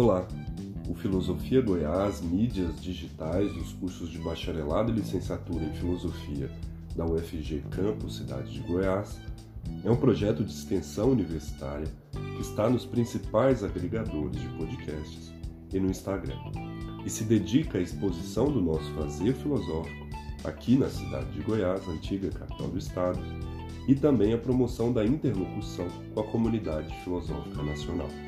Olá! O Filosofia Goiás, mídias digitais dos cursos de bacharelado e licenciatura em filosofia da UFG Campus Cidade de Goiás é um projeto de extensão universitária que está nos principais agregadores de podcasts e no Instagram e se dedica à exposição do nosso fazer filosófico aqui na cidade de Goiás, antiga capital do estado, e também à promoção da interlocução com a comunidade filosófica nacional.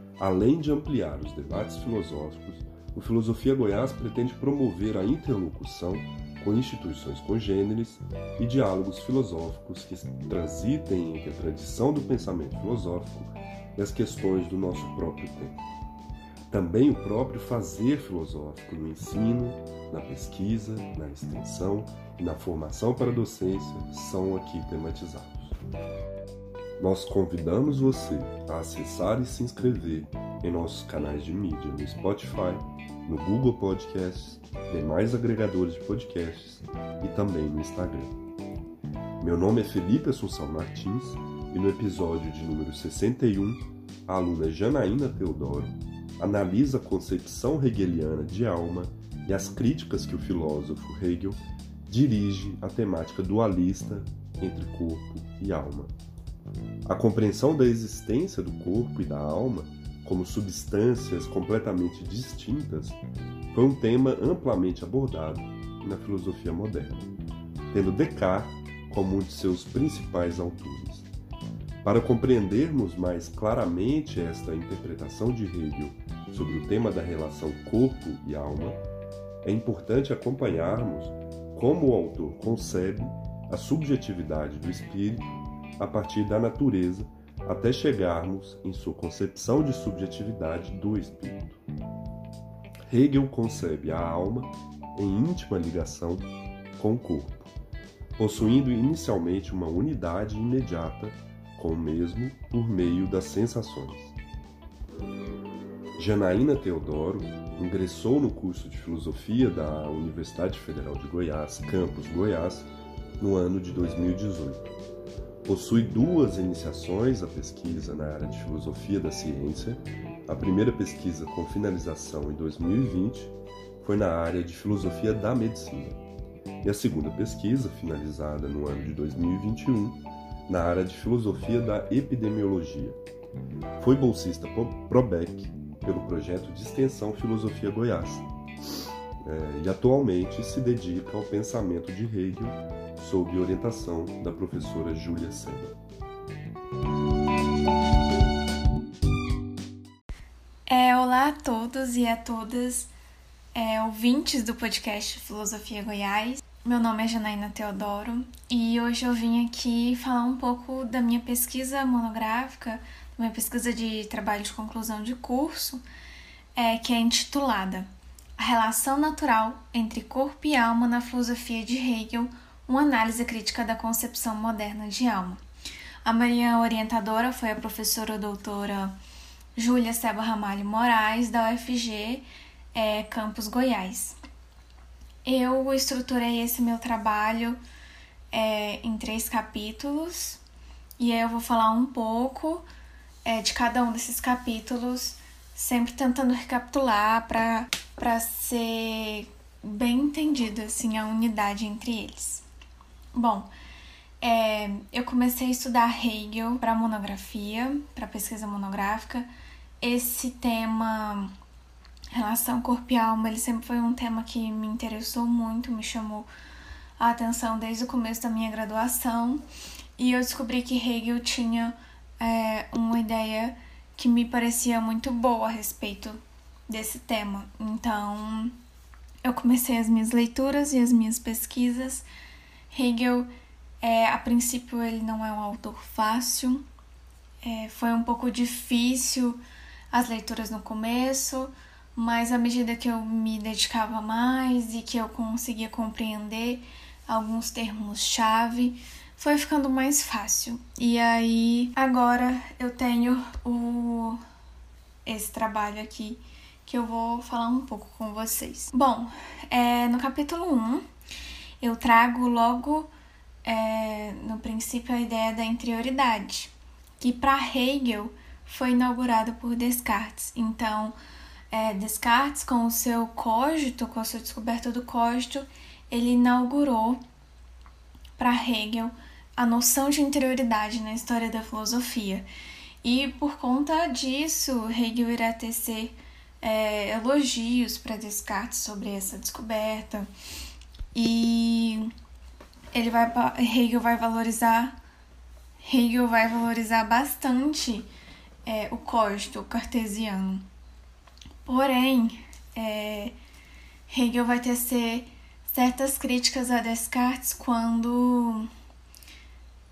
Além de ampliar os debates filosóficos, o Filosofia Goiás pretende promover a interlocução com instituições congêneres e diálogos filosóficos que transitem entre a tradição do pensamento filosófico e as questões do nosso próprio tempo. Também o próprio fazer filosófico no ensino, na pesquisa, na extensão e na formação para a docência são aqui tematizados. Nós convidamos você a acessar e se inscrever em nossos canais de mídia no Spotify, no Google Podcasts, demais agregadores de podcasts e também no Instagram. Meu nome é Felipe Assunção Martins e no episódio de número 61, a aluna Janaína Teodoro analisa a concepção hegeliana de alma e as críticas que o filósofo Hegel dirige à temática dualista entre corpo e alma. A compreensão da existência do corpo e da alma como substâncias completamente distintas foi um tema amplamente abordado na filosofia moderna, tendo Descartes como um de seus principais autores. Para compreendermos mais claramente esta interpretação de Hegel sobre o tema da relação corpo e alma, é importante acompanharmos como o autor concebe a subjetividade do espírito a partir da natureza até chegarmos em sua concepção de subjetividade do espírito. Hegel concebe a alma em íntima ligação com o corpo, possuindo inicialmente uma unidade imediata com o mesmo por meio das sensações. Janaína Teodoro ingressou no curso de filosofia da Universidade Federal de Goiás, campus Goiás, no ano de 2018. Possui duas iniciações à pesquisa na área de filosofia da ciência. A primeira pesquisa com finalização em 2020 foi na área de filosofia da medicina. E a segunda pesquisa, finalizada no ano de 2021, na área de filosofia da epidemiologia. Foi bolsista ProBec pelo projeto de extensão Filosofia Goiás. É, e atualmente se dedica ao pensamento de Hegel sob orientação da professora Júlia Sena. É, olá a todos e a todas é, ouvintes do podcast Filosofia Goiás. Meu nome é Janaína Teodoro e hoje eu vim aqui falar um pouco da minha pesquisa monográfica uma pesquisa de trabalho de conclusão de curso, é, que é intitulada A Relação Natural entre Corpo e Alma na Filosofia de Hegel, uma análise crítica da concepção moderna de alma. A minha orientadora foi a professora doutora Júlia Seba Ramalho Moraes, da UFG, é, Campus Goiás. Eu estruturei esse meu trabalho é, em três capítulos e aí eu vou falar um pouco é, de cada um desses capítulos, sempre tentando recapitular para ser bem entendida assim, a unidade entre eles. Bom, é, eu comecei a estudar Hegel para monografia, para pesquisa monográfica. Esse tema, relação corpo e alma, ele sempre foi um tema que me interessou muito, me chamou a atenção desde o começo da minha graduação. E eu descobri que Hegel tinha é, uma ideia que me parecia muito boa a respeito desse tema. Então, eu comecei as minhas leituras e as minhas pesquisas. Hegel, é, a princípio, ele não é um autor fácil. É, foi um pouco difícil as leituras no começo, mas à medida que eu me dedicava mais e que eu conseguia compreender alguns termos-chave, foi ficando mais fácil. E aí, agora eu tenho o esse trabalho aqui que eu vou falar um pouco com vocês. Bom, é, no capítulo 1, eu trago logo é, no princípio a ideia da interioridade, que para Hegel foi inaugurada por Descartes. Então, é, Descartes, com o seu cogito, com a sua descoberta do cogito, ele inaugurou para Hegel a noção de interioridade na história da filosofia. E por conta disso, Hegel irá tecer é, elogios para Descartes sobre essa descoberta. E ele vai Hegel vai valorizar Hegel vai valorizar bastante é, o cogito cartesiano. Porém, é, Hegel vai tecer certas críticas a Descartes quando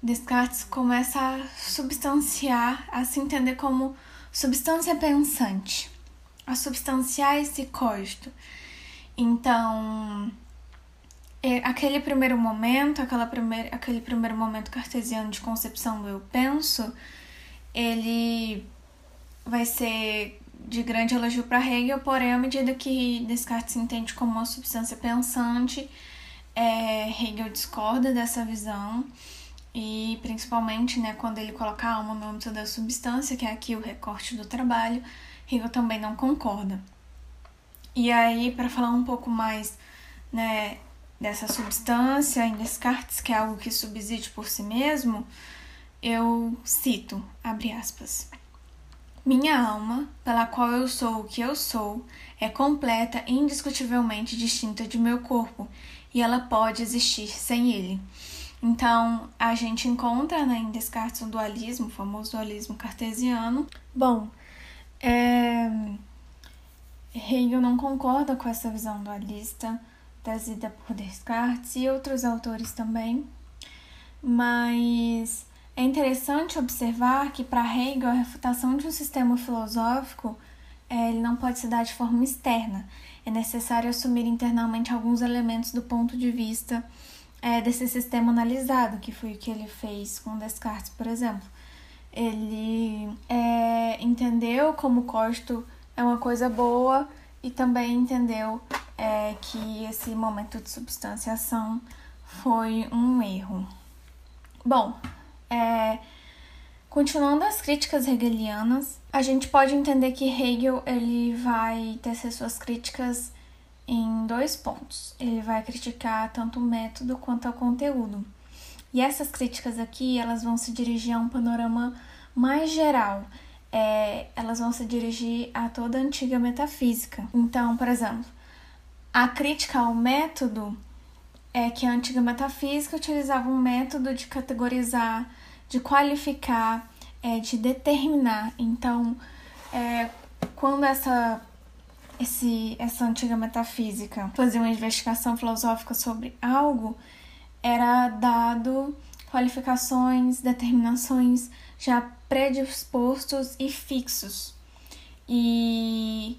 Descartes começa a substanciar, a se entender como substância pensante, a substanciar esse cogito. Então, é, aquele primeiro momento, aquela primeir, aquele primeiro momento cartesiano de concepção do eu penso, ele vai ser de grande elogio para Hegel, porém, à medida que Descartes se entende como uma substância pensante, é, Hegel discorda dessa visão e principalmente né, quando ele coloca a alma no âmbito da substância, que é aqui o recorte do trabalho, Hegel também não concorda. E aí, para falar um pouco mais né, dessa substância em Descartes, que é algo que subsiste por si mesmo, eu cito, abre aspas. Minha alma, pela qual eu sou o que eu sou, é completa e indiscutivelmente distinta de meu corpo, e ela pode existir sem ele. Então, a gente encontra né, em Descartes o dualismo, o famoso dualismo cartesiano. Bom, é... Hegel não concorda com essa visão dualista trazida por Descartes e outros autores também, mas é interessante observar que para Hegel a refutação de um sistema filosófico é, ele não pode se dar de forma externa. É necessário assumir internamente alguns elementos do ponto de vista é, desse sistema analisado, que foi o que ele fez com Descartes, por exemplo. Ele é, entendeu como o costo é uma coisa boa e também entendeu é, que esse momento de substanciação foi um erro. Bom, é, continuando as críticas hegelianas, a gente pode entender que Hegel ele vai tecer suas críticas em dois pontos. Ele vai criticar tanto o método quanto o conteúdo. E essas críticas aqui, elas vão se dirigir a um panorama mais geral. É, elas vão se dirigir a toda a antiga metafísica. Então, por exemplo, a crítica ao método é que a antiga metafísica utilizava um método de categorizar, de qualificar, é, de determinar. Então, é, quando essa esse, essa antiga metafísica fazia uma investigação filosófica sobre algo, era dado qualificações, determinações já predispostos e fixos. E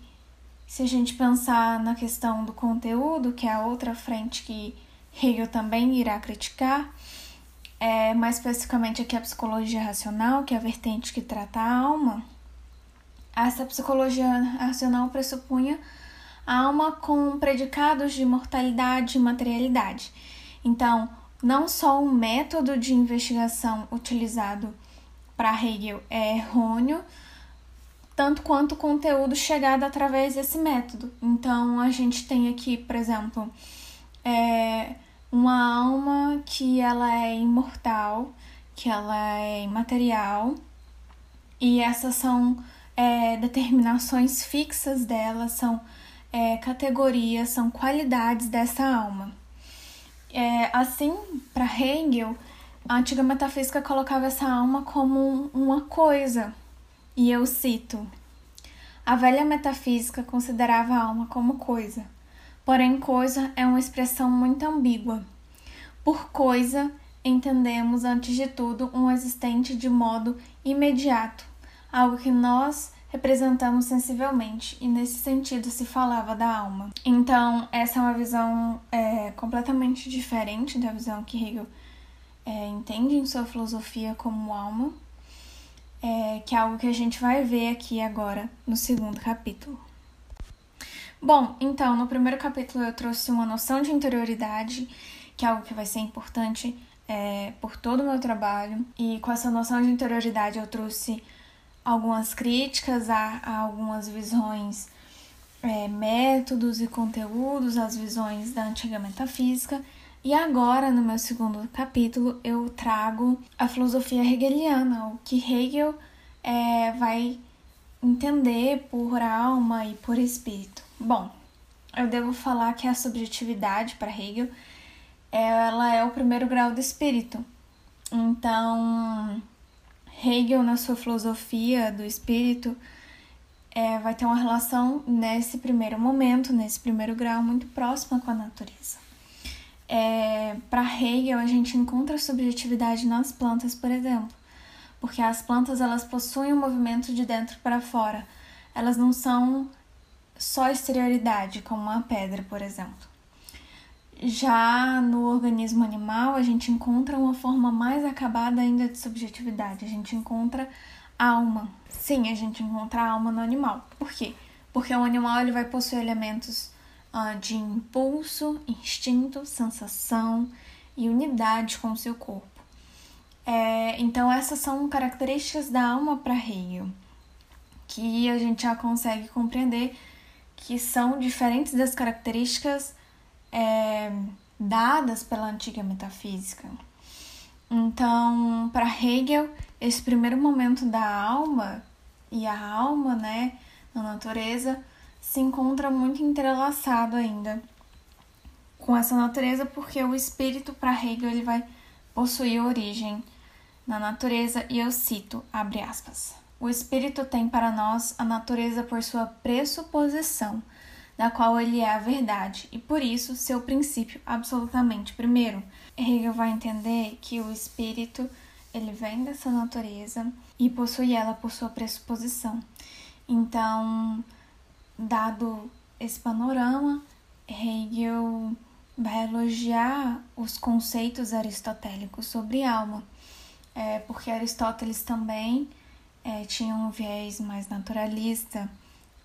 se a gente pensar na questão do conteúdo, que é a outra frente que Hegel também irá criticar, é, mais especificamente aqui a psicologia racional, que é a vertente que trata a alma, essa psicologia racional pressupunha a alma com predicados de mortalidade e materialidade. Então, não só o método de investigação utilizado para Hegel é errôneo, tanto quanto o conteúdo chegado através desse método. Então, a gente tem aqui, por exemplo, é uma alma que ela é imortal, que ela é imaterial, e essas são é, determinações fixas dela, são é, categorias, são qualidades dessa alma. É, assim, para Hegel, a antiga metafísica colocava essa alma como uma coisa, e eu cito: A velha metafísica considerava a alma como coisa, porém, coisa é uma expressão muito ambígua. Por coisa, entendemos, antes de tudo, um existente de modo imediato, algo que nós representamos sensivelmente, e nesse sentido se falava da alma. Então, essa é uma visão é, completamente diferente da visão que Hegel é, entende em sua filosofia como alma, é, que é algo que a gente vai ver aqui agora no segundo capítulo. Bom, então, no primeiro capítulo eu trouxe uma noção de interioridade, que é algo que vai ser importante é, por todo o meu trabalho, e com essa noção de interioridade eu trouxe algumas críticas a, a algumas visões, é, métodos e conteúdos, as visões da antiga metafísica. E agora, no meu segundo capítulo, eu trago a filosofia hegeliana, o que Hegel é, vai entender por alma e por espírito. Bom, eu devo falar que a subjetividade para Hegel ela é o primeiro grau do espírito. Então, Hegel, na sua filosofia do espírito, é, vai ter uma relação nesse primeiro momento, nesse primeiro grau, muito próxima com a natureza. É, Para Hegel, a gente encontra subjetividade nas plantas, por exemplo, porque as plantas elas possuem um movimento de dentro para fora. Elas não são só exterioridade, como uma pedra, por exemplo. Já no organismo animal, a gente encontra uma forma mais acabada ainda de subjetividade. A gente encontra alma. Sim, a gente encontra alma no animal. Por quê? Porque o animal ele vai possuir elementos de impulso, instinto, sensação e unidade com o seu corpo. É, então, essas são características da alma para Hegel, que a gente já consegue compreender que são diferentes das características é, dadas pela antiga metafísica. Então, para Hegel, esse primeiro momento da alma e a alma, né, na natureza, se encontra muito entrelaçado ainda com essa natureza, porque o espírito para Hegel ele vai possuir origem na natureza, e eu cito, abre aspas. O espírito tem para nós a natureza por sua pressuposição, da qual ele é a verdade, e por isso seu princípio absolutamente primeiro. Hegel vai entender que o espírito ele vem dessa natureza e possui ela por sua pressuposição. Então, dado esse panorama, Hegel vai elogiar os conceitos aristotélicos sobre alma, é, porque Aristóteles também é, tinha um viés mais naturalista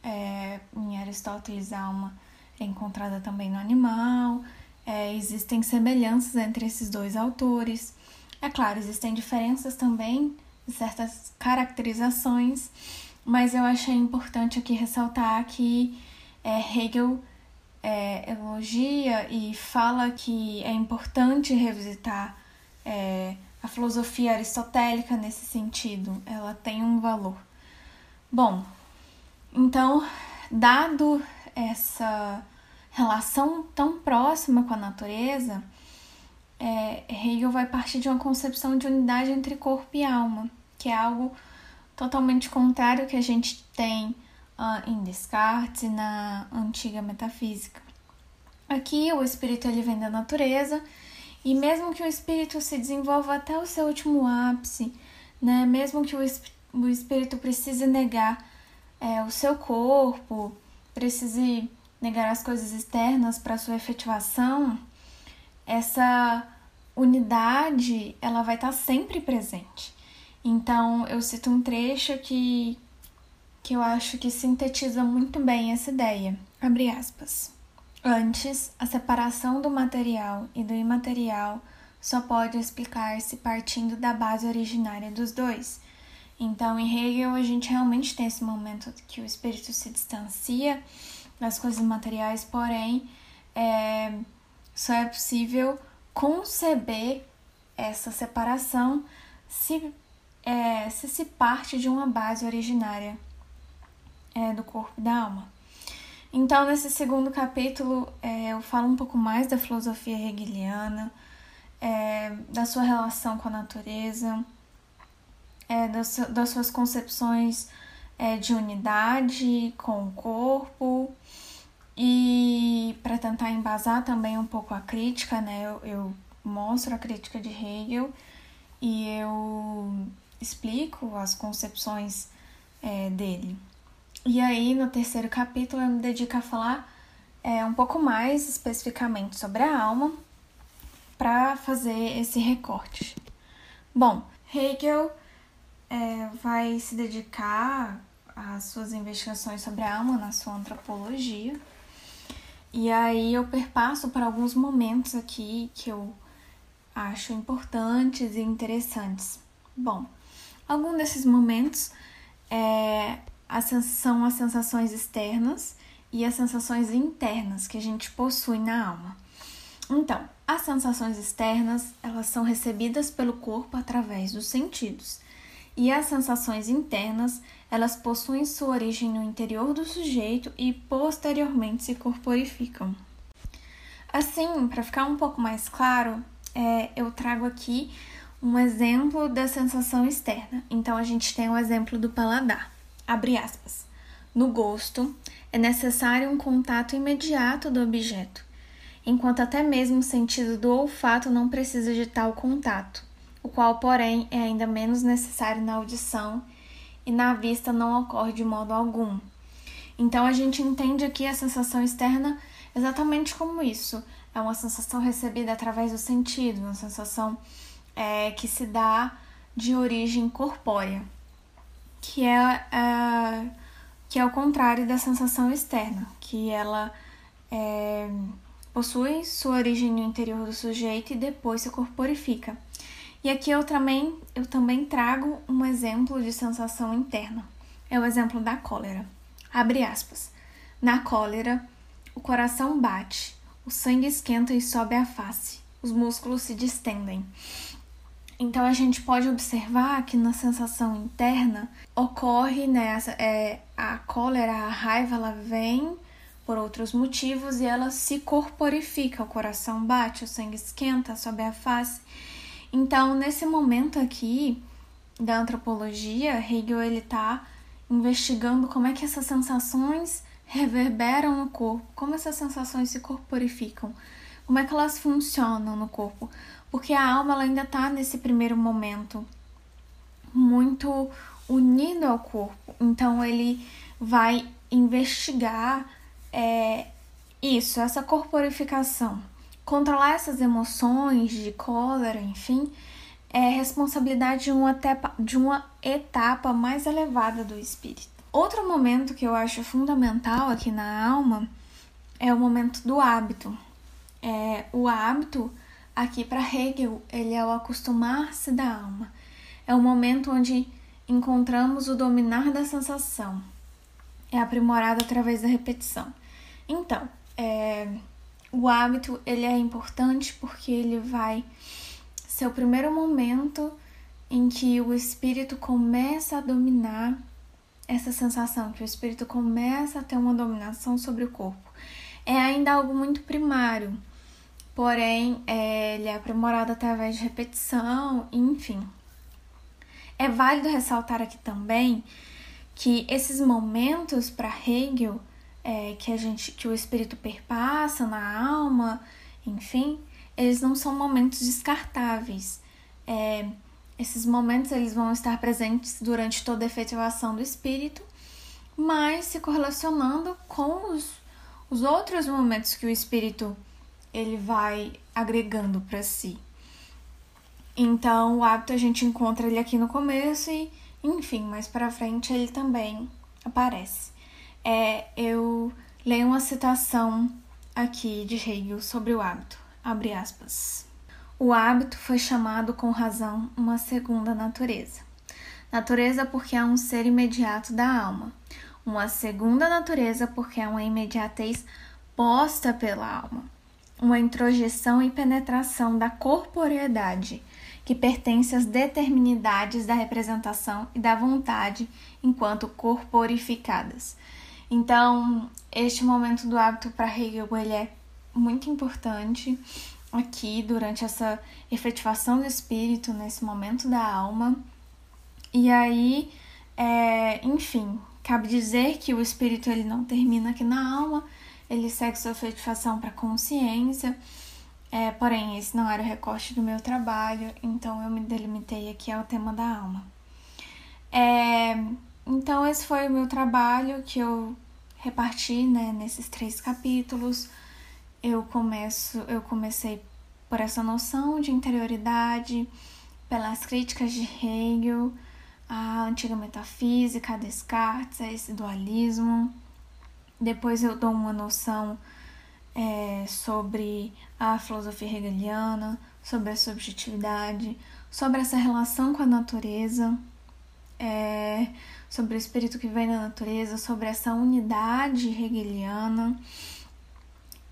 é, em Aristóteles, a alma é encontrada também no animal. É, existem semelhanças entre esses dois autores. É claro, existem diferenças também certas caracterizações, mas eu achei importante aqui ressaltar que é, Hegel é, elogia e fala que é importante revisitar é, a filosofia aristotélica nesse sentido, ela tem um valor. Bom, então, dado essa relação tão próxima com a natureza, é, Hegel vai partir de uma concepção de unidade entre corpo e alma, que é algo totalmente contrário ao que a gente tem uh, em Descartes na antiga metafísica. Aqui, o espírito ele vem da natureza, e mesmo que o espírito se desenvolva até o seu último ápice, né, mesmo que o, o espírito precise negar é, o seu corpo, precise negar as coisas externas para sua efetivação, essa unidade ela vai estar tá sempre presente. Então eu cito um trecho que que eu acho que sintetiza muito bem essa ideia. Abre aspas. Antes, a separação do material e do imaterial só pode explicar-se partindo da base originária dos dois, então, em Hegel, a gente realmente tem esse momento que o espírito se distancia das coisas materiais, porém, é, só é possível conceber essa separação se, é, se se parte de uma base originária é, do corpo e da alma. Então, nesse segundo capítulo, é, eu falo um pouco mais da filosofia hegeliana, é, da sua relação com a natureza é, das, das suas concepções é, de unidade com o corpo e para tentar embasar também um pouco a crítica, né? Eu, eu mostro a crítica de Hegel e eu explico as concepções é, dele. E aí, no terceiro capítulo, eu me dedico a falar é, um pouco mais especificamente sobre a alma para fazer esse recorte. Bom, Hegel é, vai se dedicar às suas investigações sobre a alma na sua antropologia. E aí eu perpasso para alguns momentos aqui que eu acho importantes e interessantes. Bom, algum desses momentos é, são as sensações externas e as sensações internas que a gente possui na alma. Então, as sensações externas, elas são recebidas pelo corpo através dos sentidos. E as sensações internas, elas possuem sua origem no interior do sujeito e posteriormente se corporificam. Assim, para ficar um pouco mais claro, é, eu trago aqui um exemplo da sensação externa. Então, a gente tem o exemplo do paladar. Abre aspas. No gosto, é necessário um contato imediato do objeto, enquanto até mesmo o sentido do olfato não precisa de tal contato, o qual, porém, é ainda menos necessário na audição e na vista não ocorre de modo algum. Então a gente entende aqui a sensação externa exatamente como isso. É uma sensação recebida através do sentido, uma sensação é, que se dá de origem corpórea que é, a, que é o contrário da sensação externa, que ela é, possui sua origem no interior do sujeito e depois se corporifica. E aqui eu também, eu também trago um exemplo de sensação interna. É o exemplo da cólera. Abre aspas. Na cólera, o coração bate, o sangue esquenta e sobe a face, os músculos se distendem. Então a gente pode observar que na sensação interna ocorre né, é, a cólera, a raiva, ela vem por outros motivos e ela se corporifica, o coração bate, o sangue esquenta, sobe a face. Então, nesse momento aqui da antropologia, Hegel ele está investigando como é que essas sensações reverberam no corpo, como essas sensações se corporificam, como é que elas funcionam no corpo porque a alma ela ainda está nesse primeiro momento muito unido ao corpo. Então ele vai investigar é, isso, essa corporificação. Controlar essas emoções de cólera, enfim, é responsabilidade de uma, etapa, de uma etapa mais elevada do espírito. Outro momento que eu acho fundamental aqui na alma é o momento do hábito. É, o hábito Aqui para Hegel, ele é o acostumar-se da alma. É o momento onde encontramos o dominar da sensação. É aprimorado através da repetição. Então, é, o hábito ele é importante porque ele vai ser o primeiro momento em que o espírito começa a dominar essa sensação, que o espírito começa a ter uma dominação sobre o corpo. É ainda algo muito primário porém é, ele é aprimorado através de repetição, enfim. É válido ressaltar aqui também que esses momentos para Hegel é, que a gente que o espírito perpassa na alma, enfim, eles não são momentos descartáveis. É, esses momentos eles vão estar presentes durante toda a efetivação do espírito, mas se correlacionando com os, os outros momentos que o espírito ele vai agregando para si. Então, o hábito a gente encontra ele aqui no começo e, enfim, mais para frente ele também aparece. É, eu leio uma citação aqui de Hegel sobre o hábito. Abre aspas. O hábito foi chamado com razão uma segunda natureza. Natureza porque é um ser imediato da alma. Uma segunda natureza porque é uma imediatez posta pela alma uma introjeção e penetração da corporeidade, que pertence às determinidades da representação e da vontade enquanto corporificadas. Então, este momento do hábito para Hegel ele é muito importante aqui durante essa efetivação do espírito, nesse momento da alma. E aí, é, enfim, cabe dizer que o espírito ele não termina aqui na alma, ele segue sua efetivação para consciência. É, porém, esse não era o recorte do meu trabalho, então eu me delimitei aqui ao tema da alma. É, Então esse foi o meu trabalho que eu reparti, né, nesses três capítulos. Eu começo, eu comecei por essa noção de interioridade, pelas críticas de Hegel, a antiga metafísica, a Descartes, a esse dualismo. Depois eu dou uma noção é, sobre a filosofia hegeliana, sobre a subjetividade, sobre essa relação com a natureza, é, sobre o espírito que vem da natureza, sobre essa unidade hegeliana.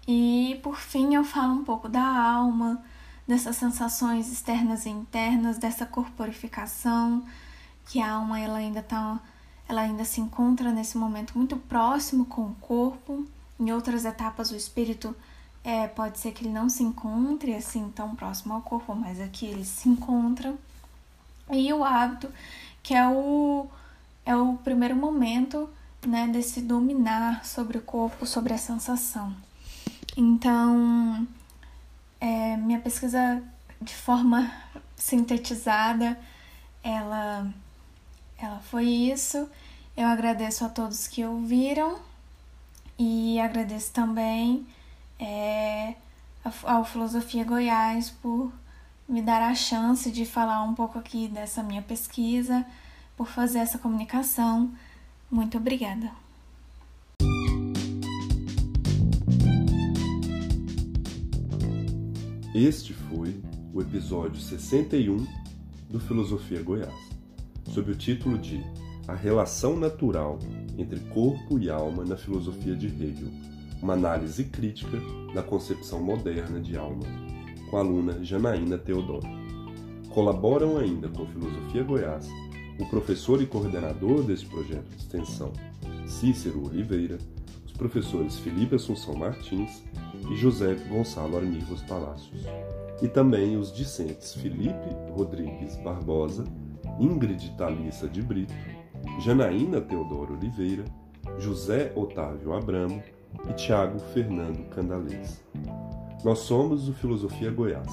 E por fim eu falo um pouco da alma, dessas sensações externas e internas, dessa corporificação, que a alma ela ainda tá, ela ainda se encontra nesse momento muito próximo com o corpo. Em outras etapas o espírito é, pode ser que ele não se encontre assim tão próximo ao corpo, mas aqui ele se encontra. E o hábito, que é o, é o primeiro momento né, desse dominar sobre o corpo, sobre a sensação. Então, é, minha pesquisa de forma sintetizada, ela, ela foi isso. Eu agradeço a todos que ouviram e agradeço também é, ao Filosofia Goiás por me dar a chance de falar um pouco aqui dessa minha pesquisa, por fazer essa comunicação. Muito obrigada. Este foi o episódio 61 do Filosofia Goiás, sob o título de A Relação Natural entre Corpo e Alma na Filosofia de Hegel, uma análise crítica da concepção moderna de alma, com a aluna Janaína Teodoro. Colaboram ainda com Filosofia Goiás o professor e coordenador deste projeto de extensão, Cícero Oliveira, os professores Felipe Assunção Martins e José Gonçalo Armivos Palácios, e também os discentes Felipe Rodrigues Barbosa, Ingrid Thalissa de Brito, Janaína Teodoro Oliveira, José Otávio Abramo e Tiago Fernando Candalês. Nós somos o Filosofia Goiás,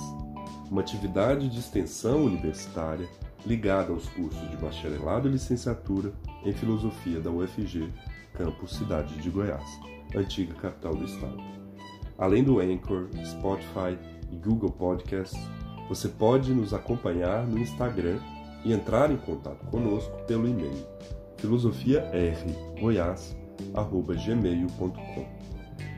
uma atividade de extensão universitária ligada aos cursos de bacharelado e licenciatura em Filosofia da UFG, campus Cidade de Goiás, antiga capital do estado. Além do Anchor, Spotify e Google Podcasts, você pode nos acompanhar no Instagram e entrar em contato conosco pelo e-mail filosofiaRGoiás@gmail.com.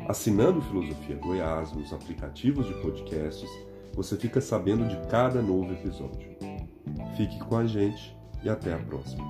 Assinando Filosofia Goiás nos aplicativos de podcasts, você fica sabendo de cada novo episódio. Fique com a gente e até a próxima.